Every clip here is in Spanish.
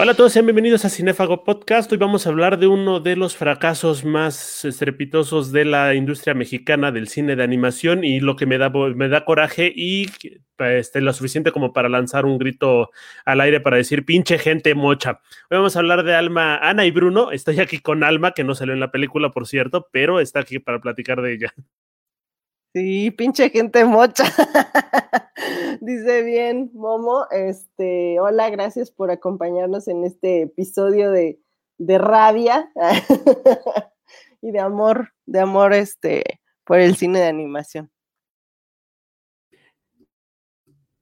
Hola a todos, sean bienvenidos a Cinefago Podcast. Hoy vamos a hablar de uno de los fracasos más estrepitosos de la industria mexicana del cine de animación y lo que me da, me da coraje y este, lo suficiente como para lanzar un grito al aire para decir pinche gente mocha. Hoy vamos a hablar de Alma, Ana y Bruno. Estoy aquí con Alma, que no salió en la película, por cierto, pero está aquí para platicar de ella. Sí, pinche gente mocha. Dice bien, Momo. Este, hola, gracias por acompañarnos en este episodio de, de rabia y de amor, de amor este, por el cine de animación.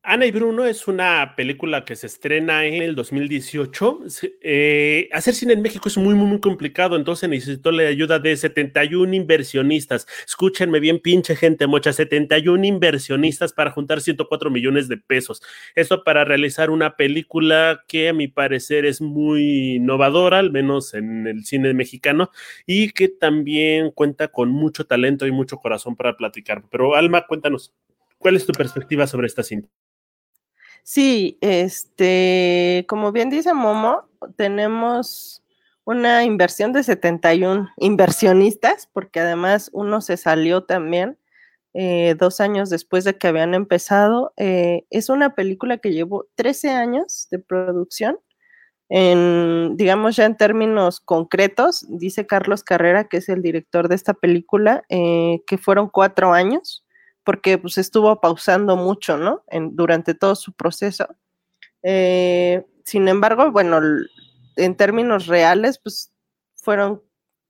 Ana y Bruno es una película que se estrena en el 2018. Eh, hacer cine en México es muy, muy, muy complicado, entonces necesito la ayuda de 71 inversionistas. Escúchenme bien, pinche gente mocha, 71 inversionistas para juntar 104 millones de pesos. Esto para realizar una película que a mi parecer es muy innovadora, al menos en el cine mexicano, y que también cuenta con mucho talento y mucho corazón para platicar. Pero Alma, cuéntanos, ¿cuál es tu perspectiva sobre esta cinta? Sí, este, como bien dice Momo, tenemos una inversión de 71 inversionistas, porque además uno se salió también eh, dos años después de que habían empezado. Eh, es una película que llevó 13 años de producción. En, digamos ya en términos concretos, dice Carlos Carrera, que es el director de esta película, eh, que fueron cuatro años porque pues estuvo pausando mucho, ¿no? En, durante todo su proceso. Eh, sin embargo, bueno, en términos reales, pues fueron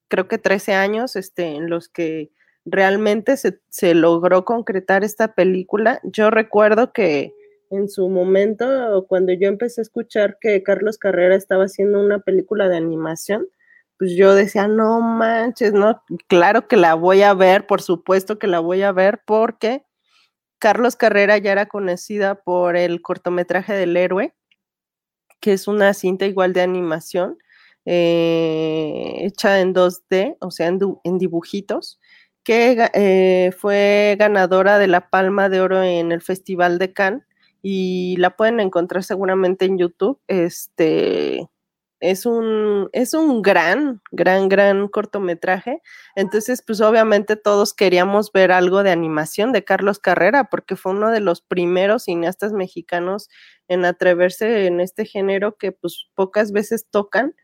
creo que 13 años este, en los que realmente se, se, logró concretar esta película. Yo recuerdo que en su momento, cuando yo empecé a escuchar que Carlos Carrera estaba haciendo una película de animación, pues yo decía, no manches, no, claro que la voy a ver, por supuesto que la voy a ver, porque Carlos Carrera ya era conocida por el cortometraje del héroe, que es una cinta igual de animación, eh, hecha en 2D, o sea, en, dibujitos, que eh, fue ganadora de la Palma de Oro en el Festival de Cannes y la pueden encontrar seguramente en YouTube. Este, es un, es un gran, gran, gran cortometraje. Entonces, pues obviamente todos queríamos ver algo de animación de Carlos Carrera, porque fue uno de los primeros cineastas mexicanos en atreverse en este género que pues pocas veces tocan.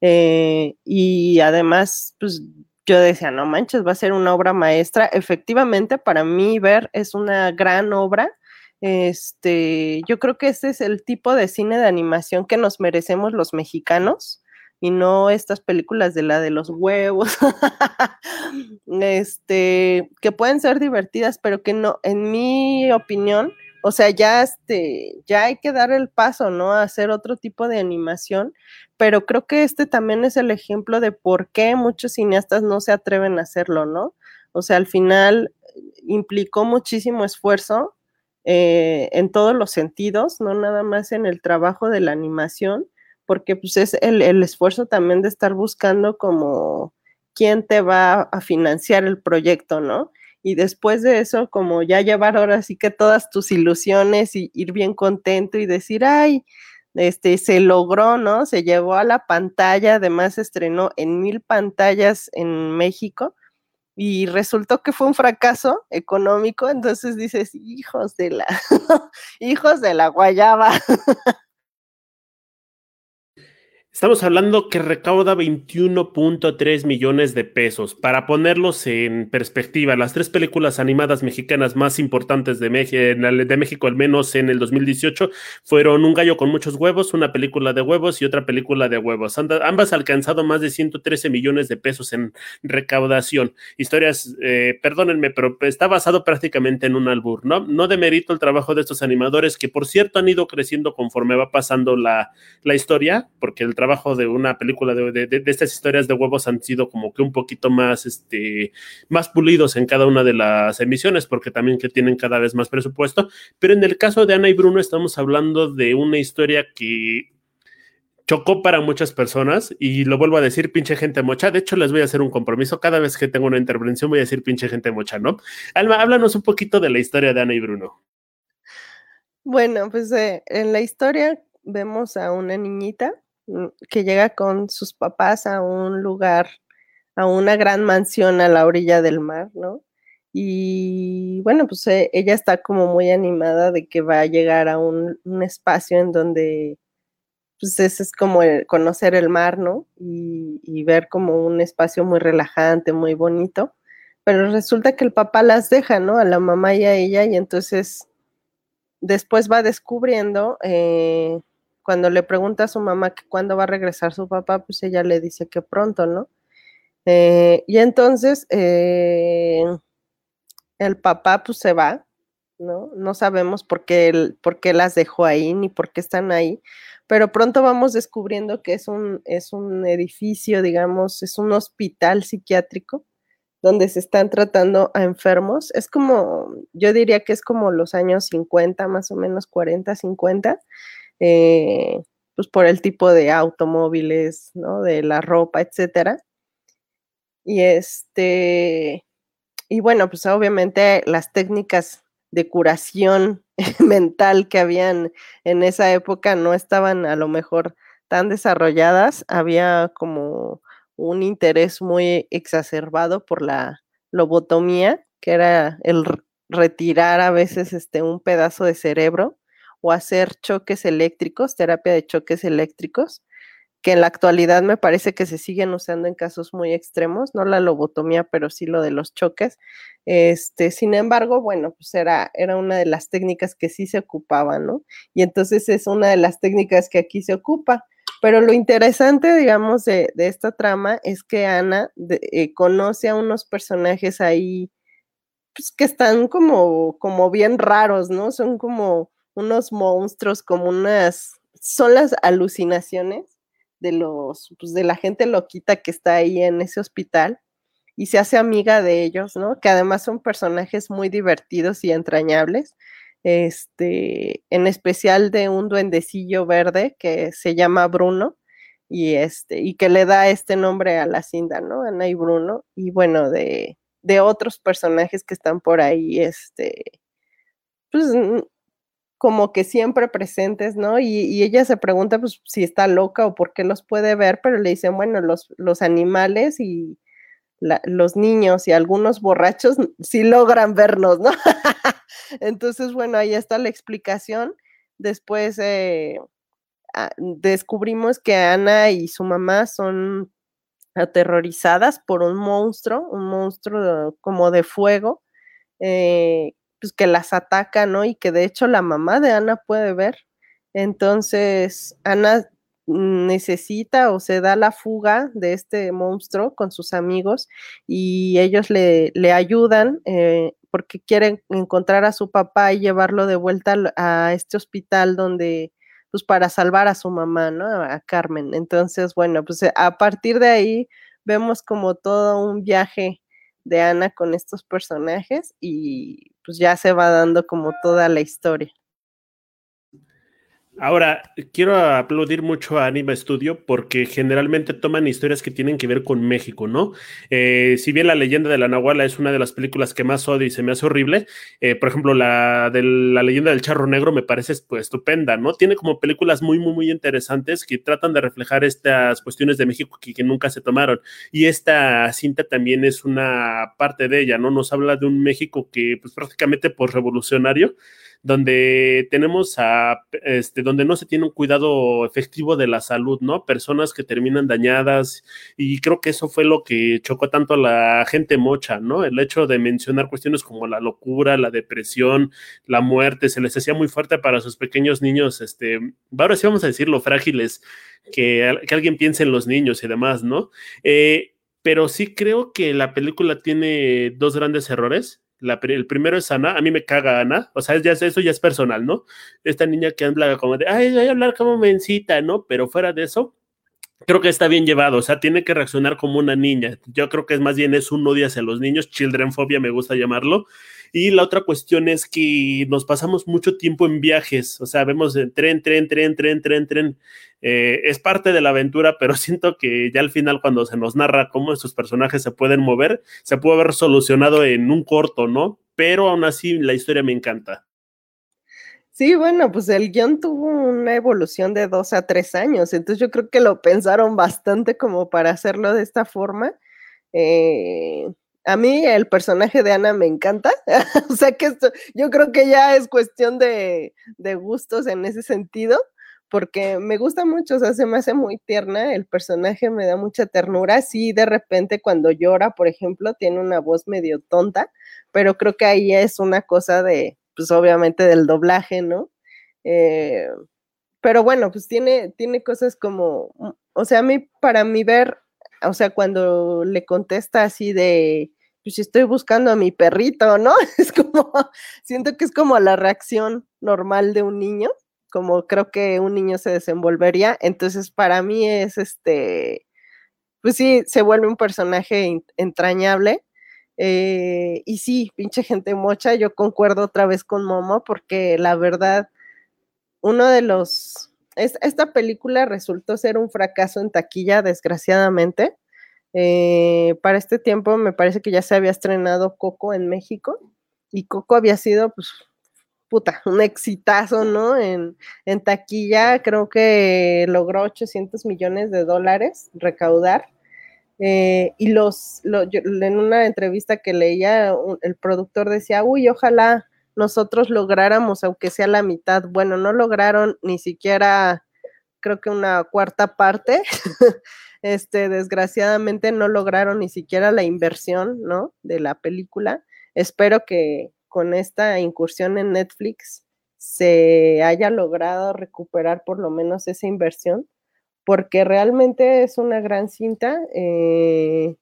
Eh, y además, pues yo decía, no manches, va a ser una obra maestra. Efectivamente, para mí ver es una gran obra este, yo creo que este es el tipo de cine de animación que nos merecemos los mexicanos y no estas películas de la de los huevos, este, que pueden ser divertidas, pero que no, en mi opinión, o sea, ya este, ya hay que dar el paso, ¿no? A hacer otro tipo de animación, pero creo que este también es el ejemplo de por qué muchos cineastas no se atreven a hacerlo, ¿no? O sea, al final implicó muchísimo esfuerzo, eh, en todos los sentidos, no nada más en el trabajo de la animación, porque pues es el, esfuerzo también de estar buscando como quién te va a financiar el proyecto, ¿no? Y después de eso, como ya llevar ahora sí que todas tus ilusiones y ir bien contento y decir, ay, este, se logró, ¿no? Se llevó a la pantalla, además estrenó en mil pantallas en México y resultó que fue un fracaso económico, entonces dices, hijos de la, hijos de la guayaba. Estamos hablando que recauda 21.3 millones de pesos. Para ponerlos en perspectiva, las tres películas animadas mexicanas más importantes de, México, al menos en el 2018, fueron Un gallo con muchos huevos, una película de huevos y otra película de huevos. ambas alcanzado más de 113 millones de pesos en recaudación. Historias, eh, perdónenme, pero está basado prácticamente en un albur, ¿no? No demerito el trabajo de estos animadores que, por cierto, han ido creciendo conforme va pasando la, la historia, porque el trabajo de una película de, de, estas historias de huevos han sido como que un poquito más, este, más pulidos en cada una de las emisiones, porque también que tienen cada vez más presupuesto. Pero en el caso de Ana y Bruno estamos hablando de una historia que chocó para muchas personas y lo vuelvo a decir, pinche gente mocha. De hecho, les voy a hacer un compromiso. Cada vez que tengo una intervención voy a decir pinche gente mocha, ¿no? Alma, háblanos un poquito de la historia de Ana y Bruno. Bueno, pues eh, en la historia vemos a una niñita que llega con sus papás a un lugar, a una gran mansión a la orilla del mar, ¿no? Y bueno, pues eh, ella está como muy animada de que va a llegar a un, espacio en donde, pues ese es como conocer el mar, ¿no? Y, y, ver como un espacio muy relajante, muy bonito. Pero resulta que el papá las deja, ¿no? A la mamá y a ella, y entonces después va descubriendo, eh, cuando le pregunta a su mamá que cuándo va a regresar su papá, pues ella le dice que pronto, ¿no? Eh, y entonces el papá pues se va, ¿no? No sabemos por qué, por qué las dejó ahí ni por qué están ahí, pero pronto vamos descubriendo que es un, es un edificio, digamos, es un hospital psiquiátrico donde se están tratando a enfermos. Es como, yo diría que es como los años 50, más o menos 40, 50, eh, pues por el tipo de automóviles, ¿no? De la ropa, etcétera. Y este, y bueno, pues obviamente las técnicas de curación mental que habían en esa época no estaban a lo mejor tan desarrolladas, había como un interés muy exacerbado por la lobotomía, que era el retirar a veces este, un pedazo de cerebro o hacer choques eléctricos, terapia de choques eléctricos, que en la actualidad me parece que se siguen usando en casos muy extremos, no la lobotomía, pero sí lo de los choques. Este, sin embargo, bueno, pues era, era una de las técnicas que sí se ocupaba, ¿no? Y entonces es una de las técnicas que aquí se ocupa. Pero lo interesante, digamos, de, esta trama es que Ana eh, conoce a unos personajes ahí, pues que están como, como bien raros, ¿no? Son como unos monstruos, como unas, son las alucinaciones de los, pues de la gente loquita que está ahí en ese hospital y se hace amiga de ellos, ¿no? Que además son personajes muy divertidos y entrañables. Este, en especial de un duendecillo verde que se llama Bruno y este, y que le da este nombre a la cinda, ¿no? Ana y Bruno, y bueno, de, de otros personajes que están por ahí, este, pues como que siempre presentes, ¿no? Y, ella se pregunta, pues, si está loca o por qué los puede ver, pero le dicen, bueno, los, los animales y los niños y algunos borrachos sí logran vernos, ¿no? Entonces, bueno, ahí está la explicación. Después eh, ah, descubrimos que Ana y su mamá son aterrorizadas por un monstruo, un monstruo como de fuego, eh, pues que las ataca, ¿no? Y que de hecho la mamá de Ana puede ver. Entonces, Ana necesita o se da la fuga de este monstruo con sus amigos y ellos le, le ayudan eh, porque quieren encontrar a su papá y llevarlo de vuelta a este hospital donde, pues para salvar a su mamá, ¿no? A Carmen. Entonces, bueno, pues a partir de ahí vemos como todo un viaje de Ana con estos personajes y pues ya se va dando como toda la historia. Ahora, quiero aplaudir mucho a Anima Studio porque generalmente toman historias que tienen que ver con México, ¿no? Eh, si bien La leyenda de la Nahuala es una de las películas que más odio y se me hace horrible, eh, por ejemplo, la de la leyenda del charro negro me parece pues, estupenda, ¿no? Tiene como películas muy, muy, muy interesantes que tratan de reflejar estas cuestiones de México que, que nunca se tomaron. Y esta cinta también es una parte de ella, ¿no? Nos habla de un México que pues prácticamente por revolucionario donde tenemos a, este, donde no se tiene un cuidado efectivo de la salud, ¿no? Personas que terminan dañadas y creo que eso fue lo que chocó tanto a la gente mocha, ¿no? El hecho de mencionar cuestiones como la locura, la depresión, la muerte, se les hacía muy fuerte para sus pequeños niños, este, ahora sí vamos a decirlo, frágiles, que, que alguien piense en los niños y demás, ¿no? Eh, pero sí creo que la película tiene dos grandes errores el primero es Ana, a mí me caga Ana, o sea, ya, eso ya es personal, ¿no? Esta niña que habla como de, ay, voy a hablar como mencita, ¿no? Pero fuera de eso, creo que está bien llevado, o sea, tiene que reaccionar como una niña. Yo creo que es más bien es un odio hacia los niños, children phobia me gusta llamarlo. Y la otra cuestión es que nos pasamos mucho tiempo en viajes, o sea, vemos en tren, tren, tren, tren, tren, tren. Eh, es parte de la aventura, pero siento que ya al final cuando se nos narra cómo estos personajes se pueden mover, se puede haber solucionado en un corto, ¿no? Pero aún así la historia me encanta. Sí, bueno, pues el guion tuvo una evolución de dos a tres años, entonces yo creo que lo pensaron bastante como para hacerlo de esta forma. Eh, a mí el personaje de Ana me encanta, o sea que esto, yo creo que ya es cuestión de, de, gustos en ese sentido, porque me gusta mucho, o sea, se me hace muy tierna, el personaje me da mucha ternura, sí, de repente cuando llora, por ejemplo, tiene una voz medio tonta, pero creo que ahí es una cosa de, pues obviamente del doblaje, ¿no? Eh, pero bueno, pues tiene, tiene cosas como, o sea, a mí, para mí ver, o sea, cuando le contesta así de, pues estoy buscando a mi perrito, ¿no? Es como, siento que es como la reacción normal de un niño, como creo que un niño se desenvolvería, entonces para mí es este, pues sí, se vuelve un personaje entrañable eh, y sí, pinche gente mocha, yo concuerdo otra vez con Momo porque la verdad, uno de los... esta película resultó ser un fracaso en taquilla, desgraciadamente. Eh, para este tiempo me parece que ya se había estrenado Coco en México y Coco había sido, pues, puta, un exitazo, ¿no? En, en taquilla creo que logró 800 millones de dólares recaudar eh, y los, en una entrevista que leía, el productor decía, uy, ojalá nosotros lográramos, aunque sea la mitad. Bueno, no lograron ni siquiera, creo que una cuarta parte. este, desgraciadamente no lograron ni siquiera la inversión, ¿no? De la película. Espero que con esta incursión en Netflix se haya logrado recuperar por lo menos esa inversión porque realmente es una gran cinta. Eh,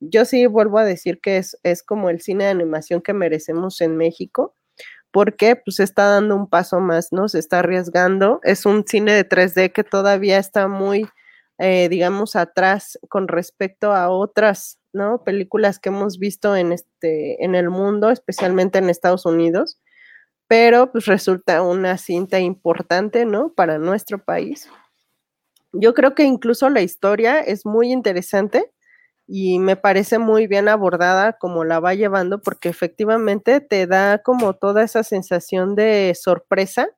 yo sí vuelvo a decir que es, es, como el cine de animación que merecemos en México, porque pues está dando un paso más, ¿no? Se está arriesgando. Es un cine de 3D que todavía está muy, eh, digamos, atrás con respecto a otras. Películas que hemos visto en, este, en el mundo, especialmente en Estados Unidos, pero pues resulta una cinta importante, ¿no? Para nuestro país. Yo creo que incluso la historia es muy interesante y me parece muy bien abordada como la va llevando porque efectivamente te da como toda esa sensación de sorpresa,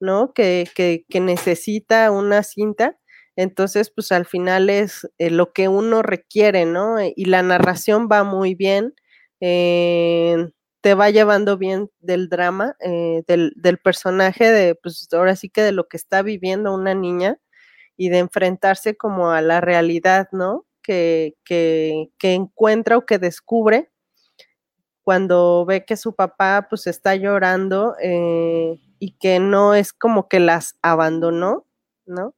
¿no? Que, que, necesita una cinta. Entonces, pues al final es eh, lo que uno requiere, ¿no? Y la narración va muy bien, eh, te va llevando bien del drama, eh, del, del, personaje, de, pues ahora sí que de lo que está viviendo una niña y de enfrentarse como a la realidad, ¿no? Que, encuentra o que descubre cuando ve que su papá pues está llorando eh, y que no es como que las abandonó, ¿no?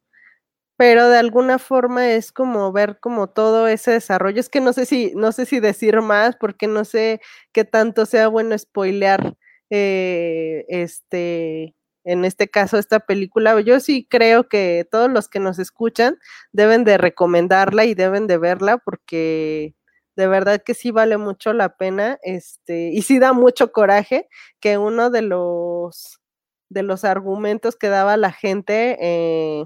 Pero de alguna forma es como ver como todo ese desarrollo. Es que no sé si, no sé si decir más, porque no sé qué tanto sea bueno spoilear eh, este en este caso esta película. Yo sí creo que todos los que nos escuchan deben de recomendarla y deben de verla porque de verdad que sí vale mucho la pena, este, y sí da mucho coraje que uno de los de los argumentos que daba la gente eh,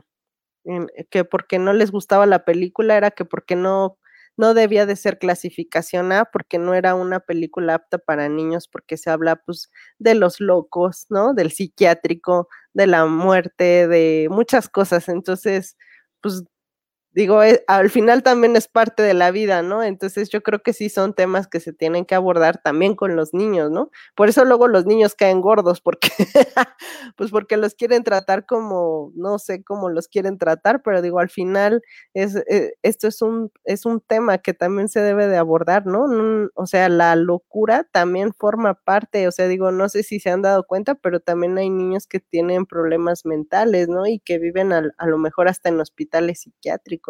que porque no les gustaba la película era que porque no no debía de ser clasificación A porque no era una película apta para niños porque se habla pues de los locos, ¿no? Del psiquiátrico, de la muerte, de muchas cosas. Entonces, pues digo, eh, al final también es parte de la vida, ¿no? Entonces yo creo que sí son temas que se tienen que abordar también con los niños, ¿no? Por eso luego los niños caen gordos, porque, pues porque los quieren tratar como, no sé cómo los quieren tratar, pero digo, al final es, eh, esto es un, es un tema que también se debe de abordar, ¿no? O sea, la locura también forma parte, o sea, digo, no sé si se han dado cuenta, pero también hay niños que tienen problemas mentales, ¿no? Y que viven a lo mejor hasta en hospitales psiquiátricos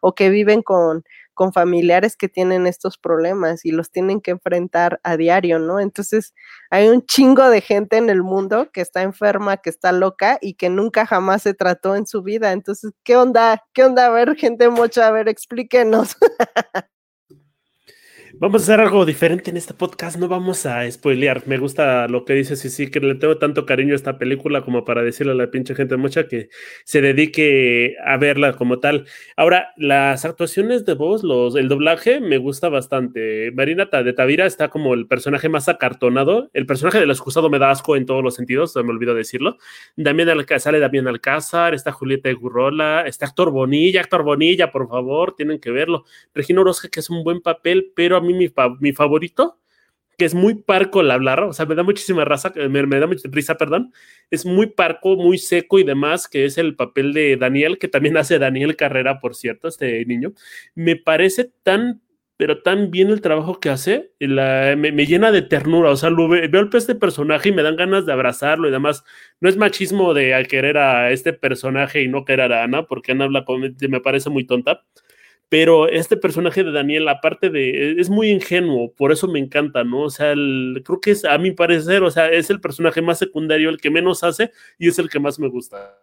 o que viven con, con familiares que tienen estos problemas y los tienen que enfrentar a diario, ¿no? Entonces, hay un chingo de gente en el mundo que está enferma, que está loca y que nunca jamás se trató en su vida. Entonces, ¿qué onda? ¿Qué onda? A ver, gente mocha, a ver, explíquenos. Vamos a hacer algo diferente en este podcast, no vamos a spoilear. Me gusta lo que dices y sí, que le tengo tanto cariño a esta película como para decirle a la pinche gente mucha que se dedique a verla como tal. Ahora, las actuaciones de voz, los, el doblaje me gusta bastante. Marina de Tavira está como el personaje más acartonado. El personaje del excusado me da asco en todos los sentidos, se me olvidó decirlo. También sale Damián Alcázar, está Julieta Gurrola, está Actor Bonilla, Actor Bonilla, por favor, tienen que verlo. Regina Orozca, que es un buen papel, pero a mí mi, favorito, que es muy parco al hablar, o sea, me da muchísima raza, me, me da mucha risa, perdón, es muy parco, muy seco y demás, que es el papel de Daniel, que también hace Daniel Carrera, por cierto, este niño, me parece tan pero tan bien el trabajo que hace, me, llena de ternura, o sea, lo, veo este personaje y me dan ganas de abrazarlo y demás. No es machismo de querer a este personaje y no querer a Ana, porque Ana habla con, me parece muy tonta, pero este personaje de Daniel, aparte de, es muy ingenuo, por eso me encanta, ¿no? O sea, creo que es, a mi parecer, o sea, es el personaje más secundario, el que menos hace y es el que más me gusta.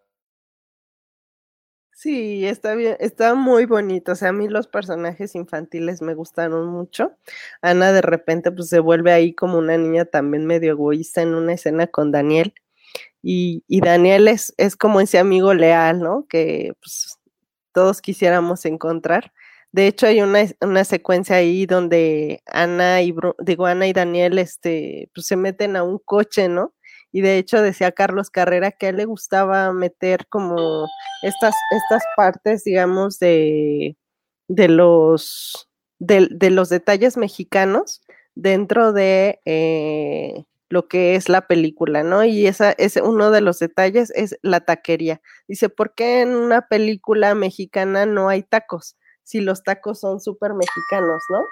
Sí, está bien, está muy bonito. O sea, a mí los personajes infantiles me gustaron mucho. Ana de repente pues se vuelve ahí como una niña también medio egoísta en una escena con Daniel. Y, y Daniel es, es como ese amigo leal, ¿no? Que pues todos quisiéramos encontrar. De hecho, hay una, una secuencia ahí donde Ana y, digo, Ana y Daniel este, pues, se meten a un coche, ¿no? Y de hecho decía Carlos Carrera que a él le gustaba meter como estas, estas partes, digamos, de, de los, de, los detalles mexicanos dentro de eh, lo que es la película, ¿no? Y esa es uno de los detalles, es la taquería. Dice, ¿por qué en una película mexicana no hay tacos? Si los tacos son súper mexicanos, ¿no?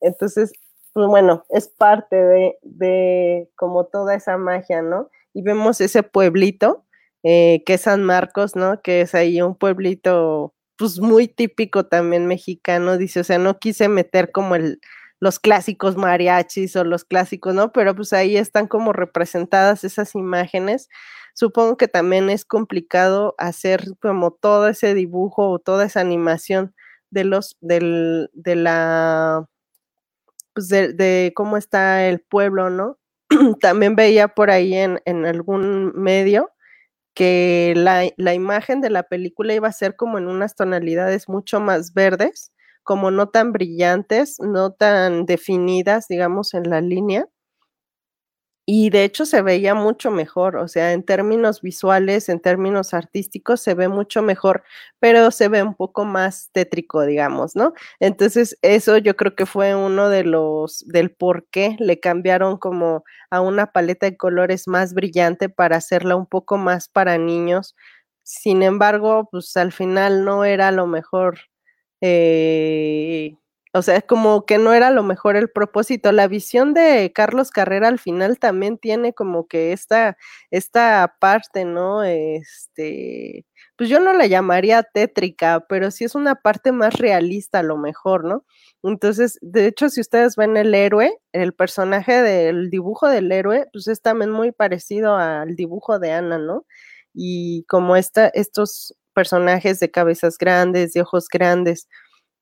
Entonces, pues bueno, es parte de, de, como toda esa magia, ¿no? Y vemos ese pueblito, eh, que es San Marcos, ¿no? Que es ahí un pueblito, pues muy típico también mexicano, dice, o sea, no quise meter como el, los clásicos mariachis o los clásicos, ¿no? Pero pues ahí están como representadas esas imágenes. Supongo que también es complicado hacer como todo ese dibujo o toda esa animación de los, del, de la, pues de, cómo está el pueblo, ¿no? también veía por ahí en, en algún medio que la, la, imagen de la película iba a ser como en unas tonalidades mucho más verdes como no tan brillantes, no tan definidas, digamos, en la línea. Y de hecho se veía mucho mejor, o sea, en términos visuales, en términos artísticos, se ve mucho mejor, pero se ve un poco más tétrico, digamos, ¿no? Entonces, eso yo creo que fue uno de los, del por qué le cambiaron como a una paleta de colores más brillante para hacerla un poco más para niños. Sin embargo, pues al final no era lo mejor eh, o sea, como que no era lo mejor el propósito. La visión de Carlos Carrera al final también tiene como que esta, esta parte, ¿no? Este, pues yo no la llamaría tétrica, pero sí es una parte más realista a lo mejor, ¿no? Entonces, de hecho, si ustedes ven el héroe, el personaje del dibujo del héroe, pues es también muy parecido al dibujo de Ana, ¿no? Y como esta, estos personajes de cabezas grandes, de ojos grandes,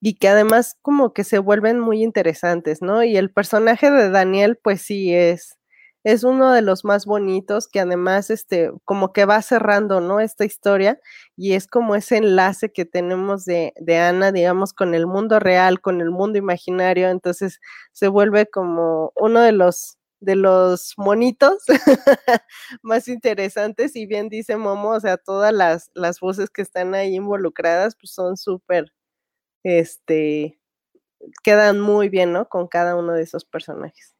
y que además como que se vuelven muy interesantes, ¿no? Y el personaje de Daniel, pues sí, es, es uno de los más bonitos que además, este, como que va cerrando, ¿no? Esta historia y es como ese enlace que tenemos de, de Ana, digamos, con el mundo real, con el mundo imaginario, entonces se vuelve como uno de los de los monitos más interesantes y bien dice Momo, o sea, todas las, las voces que están ahí involucradas pues son súper, este, quedan muy bien, ¿no? Con cada uno de esos personajes.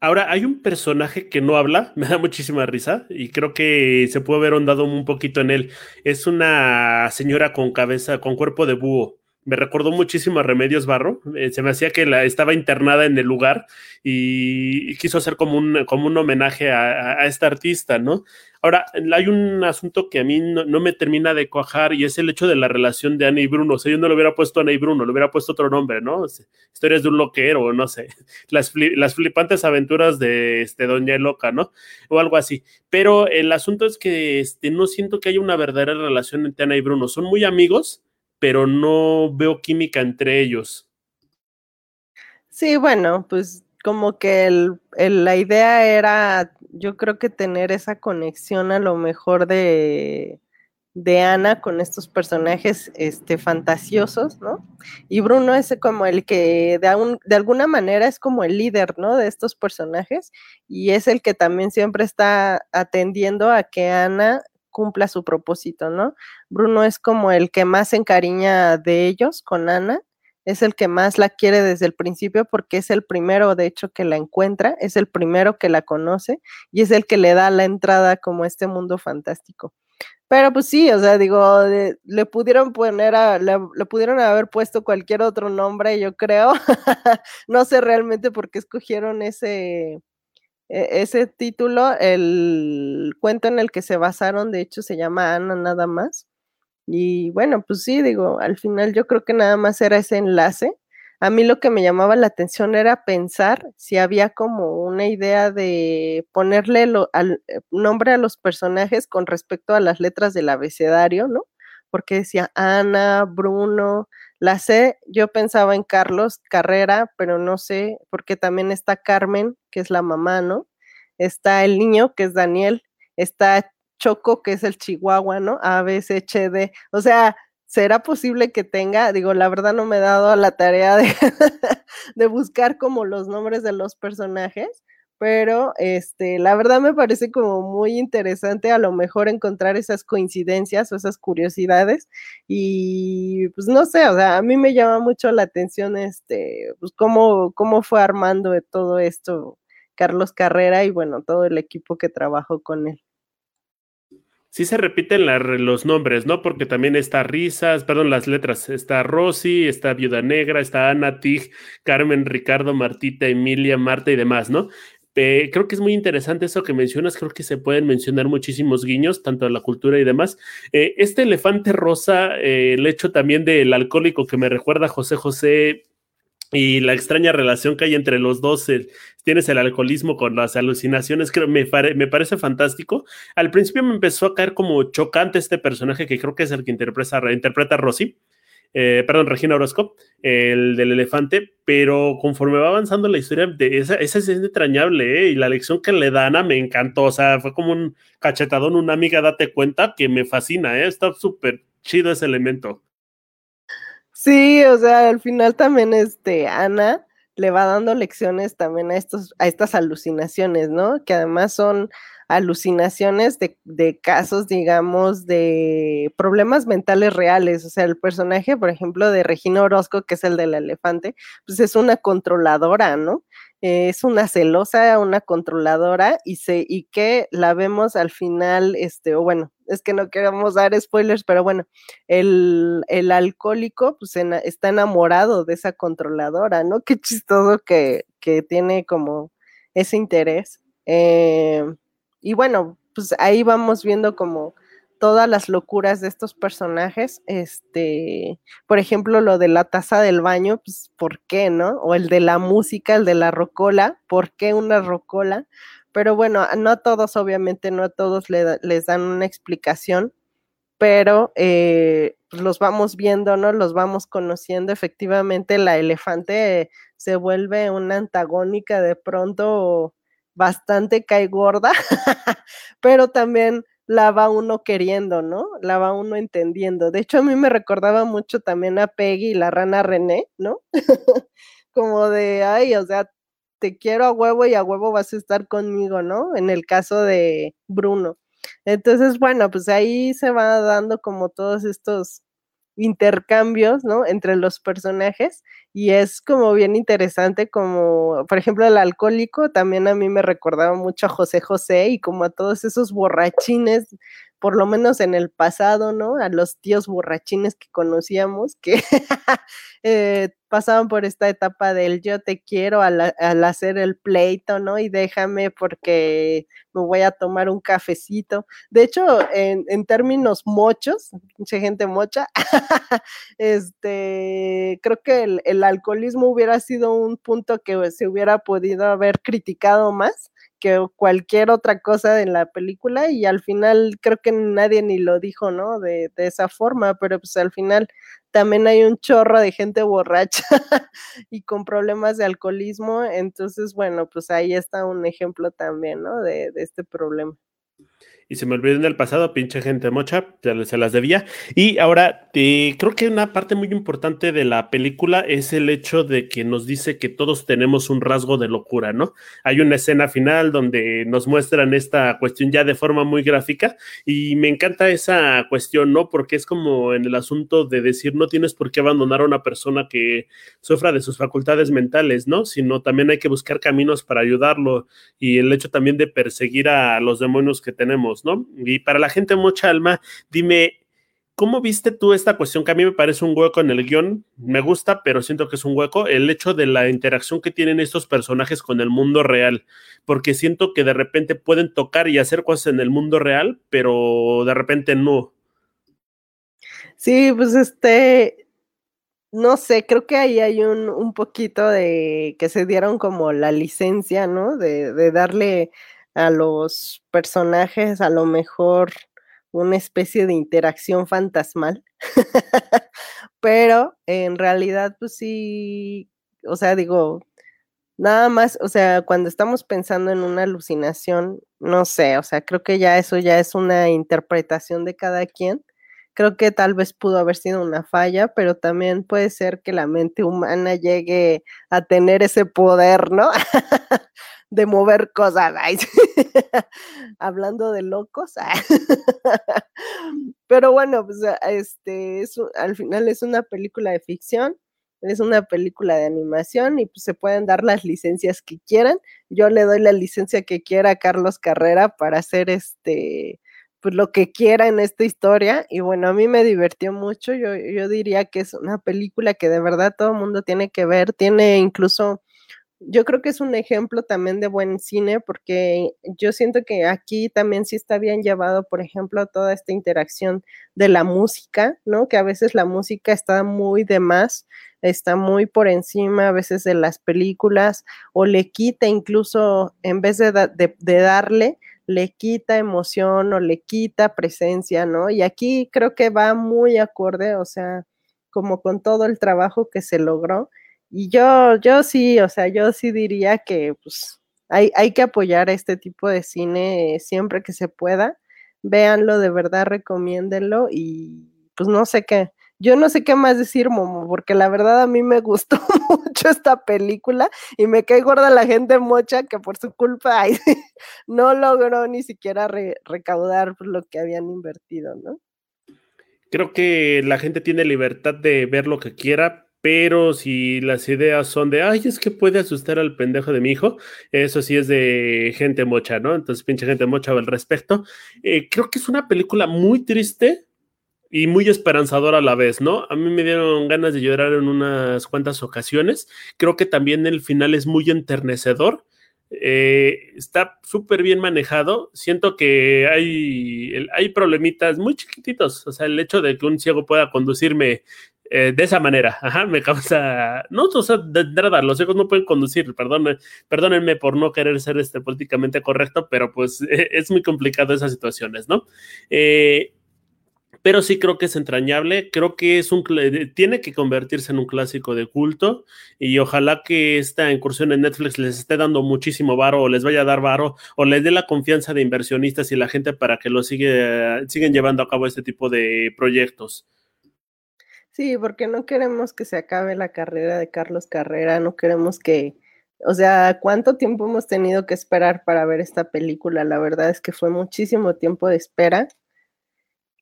Ahora, hay un personaje que no habla, me da muchísima risa y creo que se puede haber ahondado un poquito en él. Es una señora con cabeza, con cuerpo de búho me recordó muchísimo a Remedios Barro. Eh, se me hacía que la, estaba internada en el lugar y, quiso hacer como un, como un homenaje a, esta artista, ¿no? Ahora, hay un asunto que a mí no, me termina de cuajar y es el hecho de la relación de Ana y Bruno. O sea, yo no le hubiera puesto Ana y Bruno, le hubiera puesto otro nombre, ¿no? Historias de un loquero, no sé. Las, las flipantes aventuras de este, Doña Loca, ¿no? O algo así. Pero el asunto es que este, no siento que haya una verdadera relación entre Ana y Bruno. Son muy amigos, pero no veo química entre ellos. Sí, bueno, pues como que la idea era, yo creo que tener esa conexión a lo mejor de, de Ana con estos personajes este, fantasiosos, ¿no? Y Bruno es como el que de, de, alguna manera es como el líder, ¿no? De estos personajes y es el que también siempre está atendiendo a que Ana cumpla su propósito, ¿no? Bruno es como el que más se encariña de ellos con Ana, es el que más la quiere desde el principio porque es el primero, de hecho, que la encuentra, es el primero que la conoce y es el que le da la entrada como a este mundo fantástico. Pero pues sí, o sea, digo, le pudieron poner a, le, pudieron haber puesto cualquier otro nombre, yo creo. no sé realmente por qué escogieron ese, ese título. El cuento en el que se basaron, de hecho, se llama Ana nada más. Y bueno, pues sí, digo, al final yo creo que nada más era ese enlace. A mí lo que me llamaba la atención era pensar si había como una idea de ponerle lo, al, eh, nombre a los personajes con respecto a las letras del abecedario, ¿no? Porque decía Ana, Bruno, la C, yo pensaba en Carlos Carrera, pero no sé, porque también está Carmen, que es la mamá, ¿no? Está el niño, que es Daniel, está Choco, que es el Chihuahua, ¿no? A, B, C, H, D. O sea, ¿será posible que tenga? Digo, la verdad no me he dado a la tarea de, de buscar como los nombres de los personajes, pero este, la verdad me parece como muy interesante a lo mejor encontrar esas coincidencias o esas curiosidades y pues no sé, o sea, a mí me llama mucho la atención este, pues cómo, cómo fue armando todo esto Carlos Carrera y bueno, todo el equipo que trabajó con él sí se repiten los nombres, ¿no? Porque también está Risas, perdón, las letras. Está Rosy, está Viuda Negra, está Ana Tig, Carmen, Ricardo, Martita, Emilia, Marta y demás, ¿no? Eh, creo que es muy interesante eso que mencionas, creo que se pueden mencionar muchísimos guiños, tanto a la cultura y demás. Eh, este elefante rosa, eh, el hecho también del alcohólico que me recuerda a José José y la extraña relación que hay entre los dos, tienes el alcoholismo con las alucinaciones, creo, me, me parece fantástico. Al principio me empezó a caer como chocante este personaje que creo que es el que interpreta, interpreta a Rosy, eh, perdón, Regina Orozco, el del elefante, pero conforme va avanzando la historia, esa, esa es entrañable, ¿eh? y la lección que le dan a me encantó, o sea, fue como un cachetadón, una amiga, date cuenta, que me fascina, ¿eh? está súper chido ese elemento. Sí, o sea, al final también este Ana le va dando lecciones también a estos, a estas alucinaciones, ¿no? Que además son alucinaciones de, de, casos, digamos, de problemas mentales reales. O sea, el personaje, por ejemplo, de Regina Orozco, que es el del elefante, pues es una controladora, ¿no? es una celosa, una controladora y, se, y que la vemos al final, este, o bueno, es que no queremos dar spoilers, pero bueno, el, el alcohólico pues está enamorado de esa controladora, ¿no? Qué chistoso que, que tiene como ese interés. Eh, y bueno, pues ahí vamos viendo como todas las locuras de estos personajes. Este, por ejemplo, lo de la taza del baño, pues, ¿por qué, no? O el de la música, el de la rocola, ¿por qué una rocola? Pero bueno, no a todos, obviamente, no a todos les dan una explicación, pero eh, pues, los vamos viendo, ¿no? Los vamos conociendo. Efectivamente, la elefante se vuelve una antagónica de pronto bastante cae gorda, pero también la va uno queriendo, ¿no? La va uno entendiendo. De hecho, a mí me recordaba mucho también a Peggy y la rana René, ¿no? Como de, ay, o sea, te quiero a huevo y a huevo vas a estar conmigo, ¿no? En el caso de Bruno. Entonces, bueno, pues ahí se va dando como todos estos intercambios, ¿no? Entre los personajes y es como bien interesante, como por ejemplo el alcohólico también a mí me recordaba mucho a José José y como a todos esos borrachines por lo menos en el pasado, ¿no? A los tíos borrachines que conocíamos, que eh, pasaban por esta etapa del yo te quiero al, hacer el pleito, ¿no? Y déjame porque me voy a tomar un cafecito. De hecho, en, términos mochos, mucha gente mocha, este, creo que el, el alcoholismo hubiera sido un punto que se hubiera podido haber criticado más que cualquier otra cosa de la película y al final creo que nadie ni lo dijo, ¿no? De, de esa forma, pero pues al final también hay un chorro de gente borracha y con problemas de alcoholismo, entonces bueno, pues ahí está un ejemplo también, ¿no? De, de este problema y se me olvidó en el pasado, pinche gente mocha, se las debía. Y ahora, te, creo que una parte muy importante de la película es el hecho de que nos dice que todos tenemos un rasgo de locura, ¿no? Hay una escena final donde nos muestran esta cuestión ya de forma muy gráfica y me encanta esa cuestión, ¿no? Porque es como en el asunto de decir, no tienes por qué abandonar a una persona que sufra de sus facultades mentales, ¿no? Sino también hay que buscar caminos para ayudarlo y el hecho también de perseguir a los demonios que tenemos. Y para la gente mucha alma, dime, ¿cómo viste tú esta cuestión que a mí me parece un hueco en el guion? Me gusta, pero siento que es un hueco, el hecho de la interacción que tienen estos personajes con el mundo real, porque siento que de repente pueden tocar y hacer cosas en el mundo real, pero de repente no. Sí, pues este, no sé, creo que ahí hay un, un poquito de que se dieron como la licencia, ¿no? De, de darle a los personajes a lo mejor una especie de interacción fantasmal, pero en realidad pues sí, o sea, digo, nada más, o sea, cuando estamos pensando en una alucinación, no sé, o sea, creo que ya eso ya es una interpretación de cada quien. Creo que tal vez pudo haber sido una falla, pero también puede ser que la mente humana llegue a tener ese poder, ¿no? de mover cosas. Hablando de locos. Pero bueno, pues este es, al final es una película de ficción, es una película de animación y pues se pueden dar las licencias que quieran. Yo le doy la licencia que quiera a Carlos Carrera para hacer este pues lo que quiera en esta historia y bueno, a mí me divirtió mucho, yo, yo diría que es una película que de verdad todo el mundo tiene que ver, tiene incluso yo creo que es un ejemplo también de buen cine porque yo siento que aquí también sí está bien llevado, por ejemplo, toda esta interacción de la música, ¿no? Que a veces la música está muy de más, está muy por encima a veces de las películas o le quita incluso, en vez de, de darle, le quita emoción o le quita presencia, ¿no? Y aquí creo que va muy acorde, o sea, como con todo el trabajo que se logró y yo, yo sí, o sea, yo sí diría que pues hay, hay que apoyar este tipo de cine siempre que se pueda. Véanlo, de verdad, recomiéndenlo y pues no sé qué, yo no sé qué más decir, Momo, porque la verdad a mí me gustó mucho esta película y me cae gorda la gente mocha que por su culpa no logró ni siquiera recaudar lo que habían invertido, ¿no? Creo que la gente tiene libertad de ver lo que quiera, pero si las ideas son de, ay, es que puede asustar al pendejo de mi hijo, eso sí es de gente mocha, ¿no? Entonces, pinche gente mocha al respecto. Eh, creo que es una película muy triste y muy esperanzadora a la vez, ¿no? A mí me dieron ganas de llorar en unas cuantas ocasiones. Creo que también el final es muy enternecedor. Eh, está súper bien manejado. Siento que hay, hay problemitas muy chiquititos. O sea, el hecho de que un ciego pueda conducirme eh, de esa manera, ajá, me causa, no, o sea, de, nada, los hijos no pueden conducir, perdón, perdónenme por no querer ser este, políticamente correcto, pero pues es muy complicado esas situaciones, ¿no? Eh, pero sí creo que es entrañable, creo que es un, tiene que convertirse en un clásico de culto y ojalá que esta incursión en Netflix les esté dando muchísimo varo o les vaya a dar varo o les dé la confianza de inversionistas y la gente para que lo sigue, siguen llevando a cabo este tipo de proyectos. Sí, porque no queremos que se acabe la carrera de Carlos Carrera, no queremos que, o sea, ¿cuánto tiempo hemos tenido que esperar para ver esta película? La verdad es que fue muchísimo tiempo de espera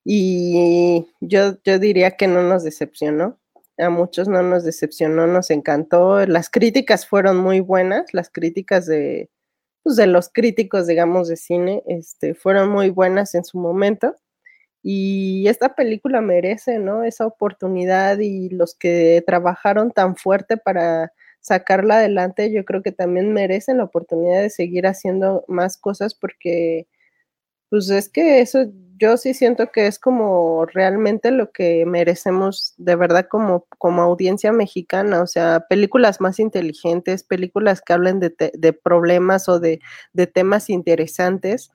y yo, yo diría que no nos decepcionó. A muchos no nos decepcionó, nos encantó. Las críticas fueron muy buenas, las críticas de, pues, de los críticos, digamos, de cine, este, fueron muy buenas en su momento. Y esta película merece, ¿no? Esa oportunidad y los que trabajaron tan fuerte para sacarla adelante, yo creo que también merecen la oportunidad de seguir haciendo más cosas porque pues es que eso yo sí siento que es como realmente lo que merecemos de verdad como, como audiencia mexicana, o sea, películas más inteligentes, películas que hablen de, de problemas o de, de, temas interesantes,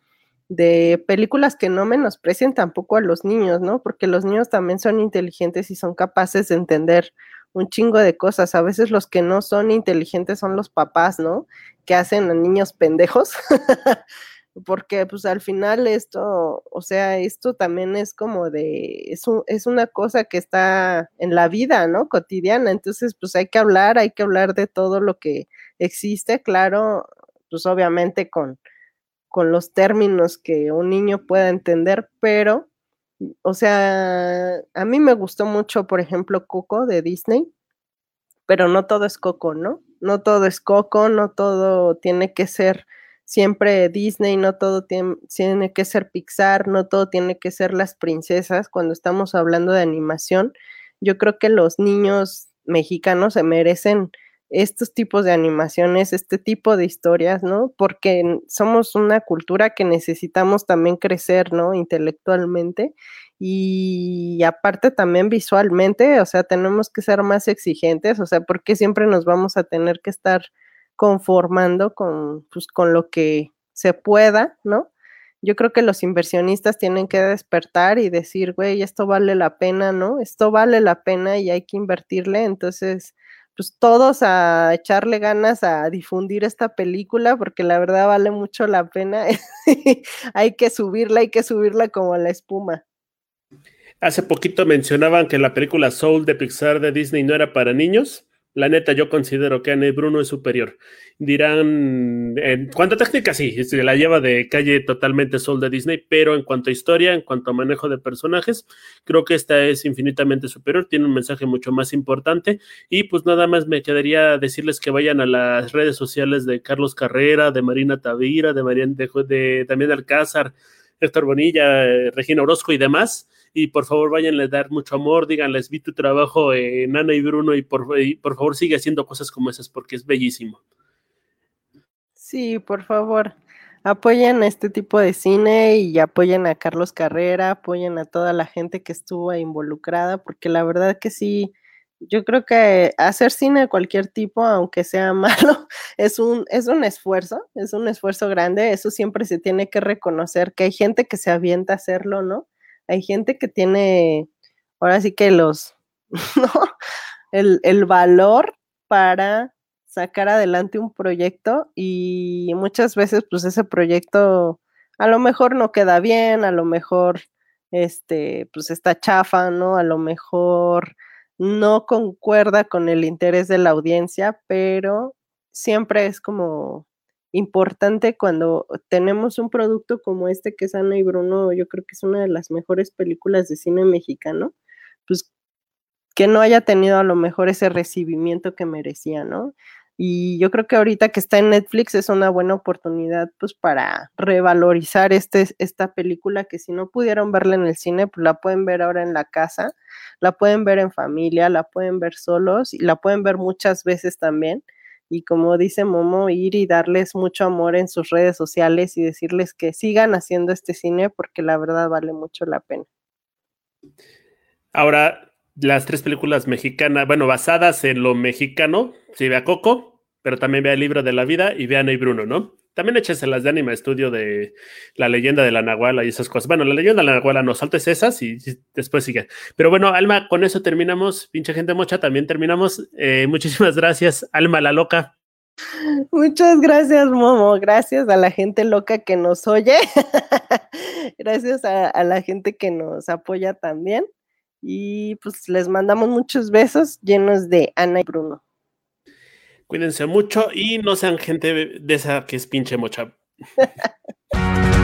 de películas que no menosprecien tampoco a los niños, ¿no? Porque los niños también son inteligentes y son capaces de entender un chingo de cosas. A veces los que no son inteligentes son los papás, ¿no? Que hacen a niños pendejos. porque pues al final esto, o sea, esto también es como de, es, es una cosa que está en la vida, ¿no? Cotidiana, entonces pues hay que hablar, hay que hablar de todo lo que existe, claro, pues obviamente con, con los términos que un niño pueda entender, pero, o sea, a mí me gustó mucho, por ejemplo, Coco de Disney, pero no todo es Coco, ¿no? No todo es Coco, no todo tiene que ser siempre Disney, no todo tiene, que ser Pixar, no todo tiene que ser las princesas cuando estamos hablando de animación. Yo creo que los niños mexicanos se merecen estos tipos de animaciones, este tipo de historias, ¿no? Porque somos una cultura que necesitamos también crecer, ¿no? Intelectualmente y aparte también visualmente, o sea, tenemos que ser más exigentes, o sea, porque siempre nos vamos a tener que estar conformando con, pues, con lo que se pueda, ¿no? Yo creo que los inversionistas tienen que despertar y decir, güey, esto vale la pena, ¿no? Esto vale la pena y hay que invertirle. Entonces, pues todos a echarle ganas a difundir esta película porque la verdad vale mucho la pena. hay que subirla, hay que subirla como la espuma. Hace poquito mencionaban que la película Soul de Pixar de Disney no era para niños. La neta, yo considero que Anne Bruno es superior. Dirán, en cuanto a técnica, sí, se la lleva de calle totalmente Sol de Disney, pero en cuanto a historia, en cuanto a manejo de personajes, creo que esta es infinitamente superior, tiene un mensaje mucho más importante. Y pues nada más me quedaría decirles que vayan a las redes sociales de Carlos Carrera, de Marina Tavira, de, Mariana, de, de también de Alcázar, Héctor Bonilla, eh, Regina Orozco y demás y por favor váyanle a dar mucho amor, díganles, vi tu trabajo en Ana y Bruno y por, por favor sigue haciendo cosas como esas porque es bellísimo. Sí, por favor, apoyen este tipo de cine y apoyen a Carlos Carrera, apoyen a toda la gente que estuvo involucrada, porque la verdad que sí, yo creo que hacer cine de cualquier tipo, aunque sea malo, es un, es un esfuerzo, es un esfuerzo grande, eso siempre se tiene que reconocer, que hay gente que se avienta a hacerlo, ¿no? Hay gente que tiene, ahora sí que los, ¿no? El, el valor para sacar adelante un proyecto y muchas veces pues ese proyecto a lo mejor no queda bien, a lo mejor este pues está chafa, ¿no? A lo mejor no concuerda con el interés de la audiencia, pero siempre es como importante cuando tenemos un producto como este que es Ana y Bruno, yo creo que es una de las mejores películas de cine mexicano, pues que no haya tenido a lo mejor ese recibimiento que merecía, ¿no? Y yo creo que ahorita que está en Netflix es una buena oportunidad pues para revalorizar este, esta película que si no pudieron verla en el cine, pues la pueden ver ahora en la casa, la pueden ver en familia, la pueden ver solos y la pueden ver muchas veces también y como dice Momo, ir y darles mucho amor en sus redes sociales y decirles que sigan haciendo este cine porque la verdad vale mucho la pena. Ahora, las tres películas mexicanas, bueno, basadas en lo mexicano, si ve a Coco, pero también ve el libro de la vida y ve a Ney Bruno, ¿no? También échese las de Anima Estudio de la leyenda de la Nahuala y esas cosas. Bueno, la leyenda de la Nahuala no, saltes esas y, después sigue. Pero bueno, Alma, con eso terminamos. Pinche gente mocha, también terminamos. Eh, muchísimas gracias, Alma la loca. Muchas gracias, Momo. Gracias a la gente loca que nos oye. gracias a la gente que nos apoya también. Y pues les mandamos muchos besos llenos de Ana y Bruno. Cuídense mucho y no sean gente de esa que es pinche mocha.